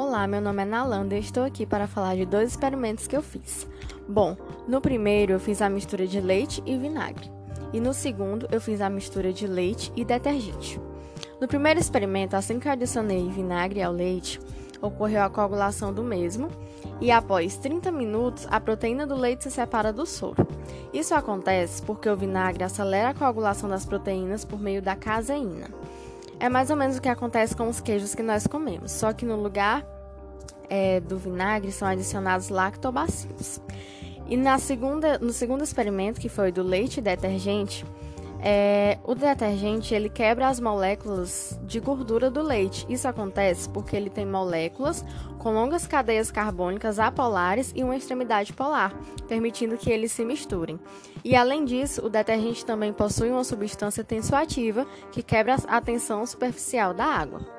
Olá, meu nome é Nalanda e estou aqui para falar de dois experimentos que eu fiz. Bom, no primeiro eu fiz a mistura de leite e vinagre, e no segundo eu fiz a mistura de leite e detergente. No primeiro experimento, assim que eu adicionei vinagre ao leite, ocorreu a coagulação do mesmo, e após 30 minutos, a proteína do leite se separa do soro. Isso acontece porque o vinagre acelera a coagulação das proteínas por meio da caseína. É mais ou menos o que acontece com os queijos que nós comemos, só que no lugar é, do vinagre são adicionados lactobacilos. E na segunda, no segundo experimento, que foi do leite detergente, é, o detergente ele quebra as moléculas de gordura do leite. Isso acontece porque ele tem moléculas com longas cadeias carbônicas apolares e uma extremidade polar, permitindo que eles se misturem. E além disso, o detergente também possui uma substância tensoativa que quebra a tensão superficial da água.